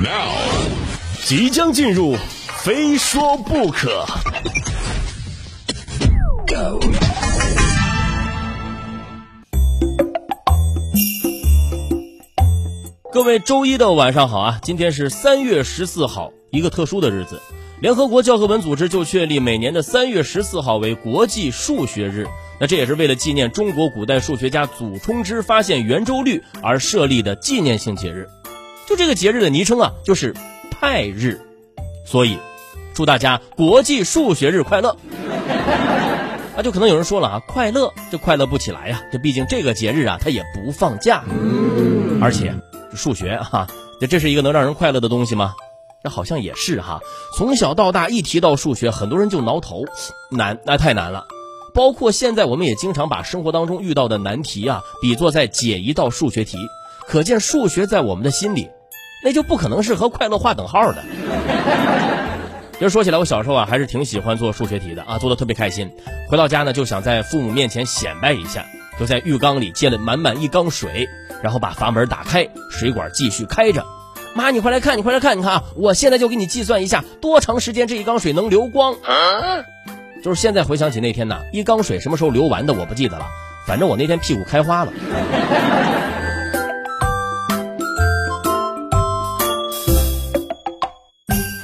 Now，即将进入，非说不可。各位周一的晚上好啊！今天是三月十四号，一个特殊的日子。联合国教科文组织就确立每年的三月十四号为国际数学日。那这也是为了纪念中国古代数学家祖冲之发现圆周率而设立的纪念性节日。就这个节日的昵称啊，就是派日。所以，祝大家国际数学日快乐！那，就可能有人说了啊，快乐这快乐不起来呀，这毕竟这个节日啊，它也不放假，而且。数学哈，这这是一个能让人快乐的东西吗？这好像也是哈。从小到大一提到数学，很多人就挠头，难，那太难了。包括现在，我们也经常把生活当中遇到的难题啊，比作在解一道数学题。可见数学在我们的心里，那就不可能是和快乐划等号的。其实说起来，我小时候啊，还是挺喜欢做数学题的啊，做的特别开心。回到家呢，就想在父母面前显摆一下，就在浴缸里接了满满一缸水。然后把阀门打开，水管继续开着。妈，你快来看，你快来看，你看啊！我现在就给你计算一下，多长时间这一缸水能流光？就是现在回想起那天呐，一缸水什么时候流完的我不记得了，反正我那天屁股开花了。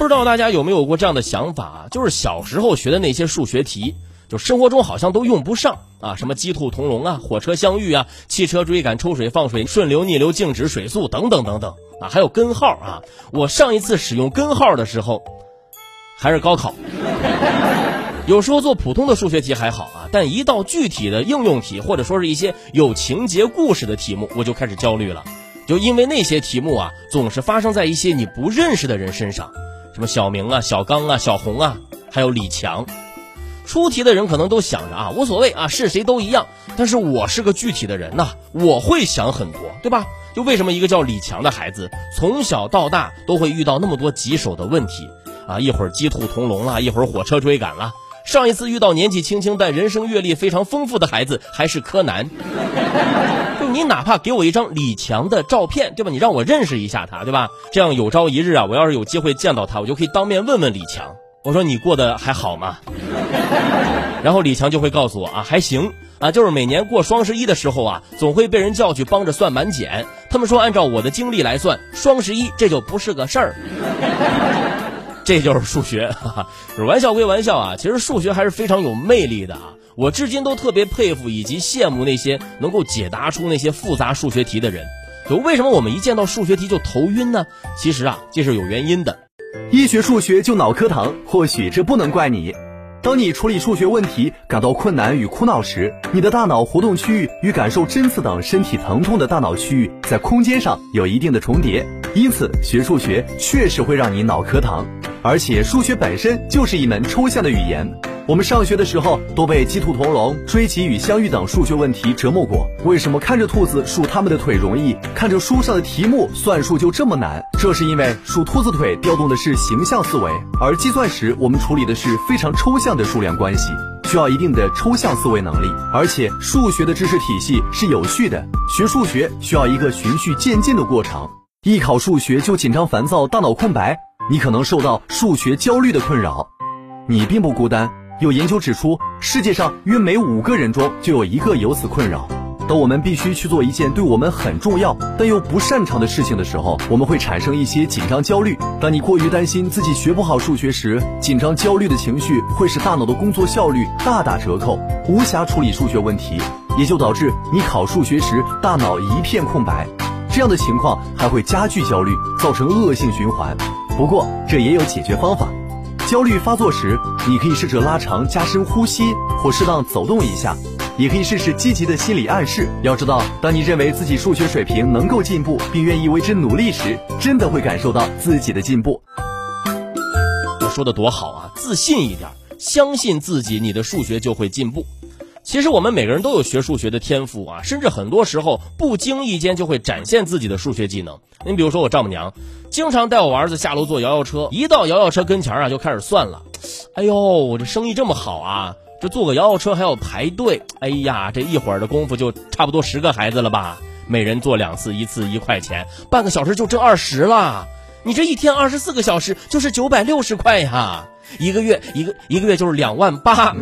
不知道大家有没有过这样的想法啊？就是小时候学的那些数学题。就生活中好像都用不上啊，什么鸡兔同笼啊，火车相遇啊，汽车追赶，抽水放水，顺流逆流静止水速等等等等啊，还有根号啊。我上一次使用根号的时候，还是高考。有时候做普通的数学题还好啊，但一到具体的应用题，或者说是一些有情节故事的题目，我就开始焦虑了。就因为那些题目啊，总是发生在一些你不认识的人身上，什么小明啊、小刚啊、小红啊，还有李强。出题的人可能都想着啊，无所谓啊，是谁都一样。但是我是个具体的人呐，我会想很多，对吧？就为什么一个叫李强的孩子，从小到大都会遇到那么多棘手的问题啊？一会儿鸡兔同笼了，一会儿火车追赶了。上一次遇到年纪轻轻但人生阅历非常丰富的孩子，还是柯南。你哪怕给我一张李强的照片，对吧？你让我认识一下他，对吧？这样有朝一日啊，我要是有机会见到他，我就可以当面问问李强。我说你过得还好吗？然后李强就会告诉我啊，还行啊，就是每年过双十一的时候啊，总会被人叫去帮着算满减。他们说按照我的经历来算，双十一这就不是个事儿。这就是数学，哈哈，玩笑归玩笑啊，其实数学还是非常有魅力的啊。我至今都特别佩服以及羡慕那些能够解答出那些复杂数学题的人。就为什么我们一见到数学题就头晕呢？其实啊，这是有原因的。一学数学就脑壳疼，或许这不能怪你。当你处理数学问题感到困难与苦恼时，你的大脑活动区域与感受针刺等身体疼痛的大脑区域在空间上有一定的重叠，因此学数学确实会让你脑壳疼。而且数学本身就是一门抽象的语言。我们上学的时候都被鸡兔同笼、追及与相遇等数学问题折磨过。为什么看着兔子数它们的腿容易，看着书上的题目算数就这么难？这是因为数兔子腿调动的是形象思维，而计算时我们处理的是非常抽象的数量关系，需要一定的抽象思维能力。而且数学的知识体系是有序的，学数学需要一个循序渐进的过程。一考数学就紧张烦躁、大脑空白，你可能受到数学焦虑的困扰。你并不孤单。有研究指出，世界上约每五个人中就有一个有此困扰。当我们必须去做一件对我们很重要但又不擅长的事情的时候，我们会产生一些紧张焦虑。当你过于担心自己学不好数学时，紧张焦虑的情绪会使大脑的工作效率大打折扣，无暇处理数学问题，也就导致你考数学时大脑一片空白。这样的情况还会加剧焦虑，造成恶性循环。不过，这也有解决方法。焦虑发作时，你可以试着拉长、加深呼吸，或适当走动一下，也可以试试积极的心理暗示。要知道，当你认为自己数学水平能够进步，并愿意为之努力时，真的会感受到自己的进步。我说的多好啊！自信一点，相信自己，你的数学就会进步。其实我们每个人都有学数学的天赋啊，甚至很多时候不经意间就会展现自己的数学技能。你比如说我丈母娘，经常带我儿子下楼坐摇摇车，一到摇摇车跟前啊就开始算了。哎呦，我这生意这么好啊，这坐个摇摇车还要排队。哎呀，这一会儿的功夫就差不多十个孩子了吧？每人坐两次，一次一块钱，半个小时就挣二十了。你这一天二十四个小时就是九百六十块呀，一个月一个一个月就是两万八，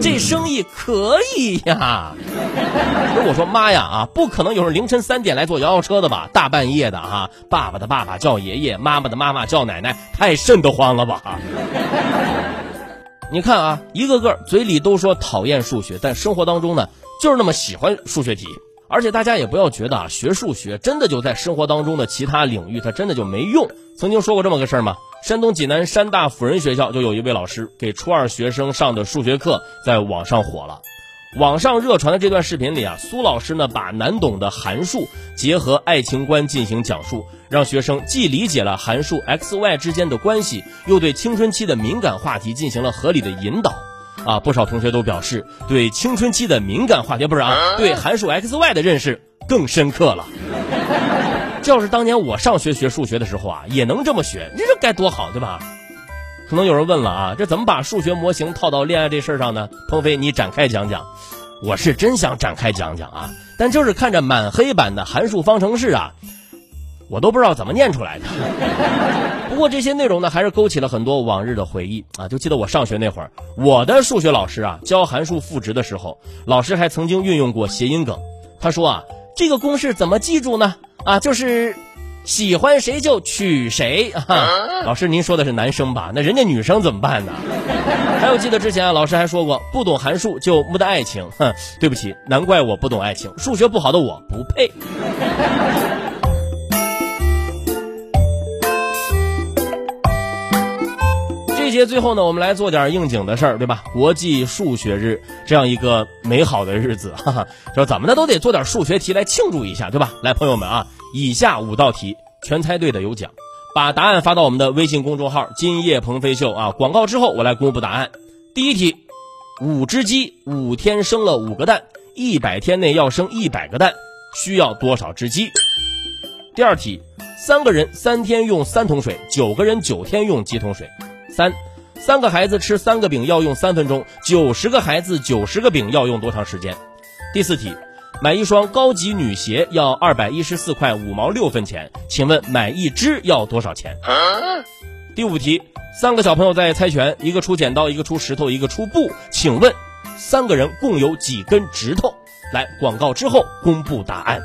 这生意可以呀。不是我说妈呀啊，不可能有人凌晨三点来坐摇摇车的吧？大半夜的哈，爸爸的爸爸叫爷爷，妈妈的妈妈叫奶奶，太瘆得慌了吧？你看啊，一个个嘴里都说讨厌数学，但生活当中呢，就是那么喜欢数学题。而且大家也不要觉得啊，学数学真的就在生活当中的其他领域，它真的就没用。曾经说过这么个事儿吗？山东济南山大辅仁学校就有一位老师给初二学生上的数学课在网上火了。网上热传的这段视频里啊，苏老师呢把难懂的函数结合爱情观进行讲述，让学生既理解了函数 x y 之间的关系，又对青春期的敏感话题进行了合理的引导。啊，不少同学都表示对青春期的敏感话题不是啊，对函数 x y 的认识更深刻了。这要是当年我上学学数学的时候啊，也能这么学，你这该多好，对吧？可能有人问了啊，这怎么把数学模型套到恋爱这事儿上呢？鹏飞，你展开讲讲。我是真想展开讲讲啊，但就是看着满黑板的函数方程式啊，我都不知道怎么念出来的。不过这些内容呢，还是勾起了很多往日的回忆啊！就记得我上学那会儿，我的数学老师啊，教函数赋值的时候，老师还曾经运用过谐音梗。他说啊，这个公式怎么记住呢？啊，就是喜欢谁就娶谁啊！老师，您说的是男生吧？那人家女生怎么办呢？还有记得之前啊，老师还说过，不懂函数就没得爱情。哼，对不起，难怪我不懂爱情，数学不好的我不配。这节最后呢，我们来做点应景的事儿，对吧？国际数学日这样一个美好的日子，哈哈，说怎么的都得做点数学题来庆祝一下，对吧？来，朋友们啊，以下五道题全猜对的有奖，把答案发到我们的微信公众号“今夜鹏飞秀”啊。广告之后我来公布答案。第一题，五只鸡五天生了五个蛋，一百天内要生一百个蛋，需要多少只鸡？第二题，三个人三天用三桶水，九个人九天用几桶水？三，三个孩子吃三个饼要用三分钟，九十个孩子九十个饼要用多长时间？第四题，买一双高级女鞋要二百一十四块五毛六分钱，请问买一只要多少钱？第五题，三个小朋友在猜拳，一个出剪刀，一个出石头，一个出布，请问三个人共有几根指头？来，广告之后公布答案。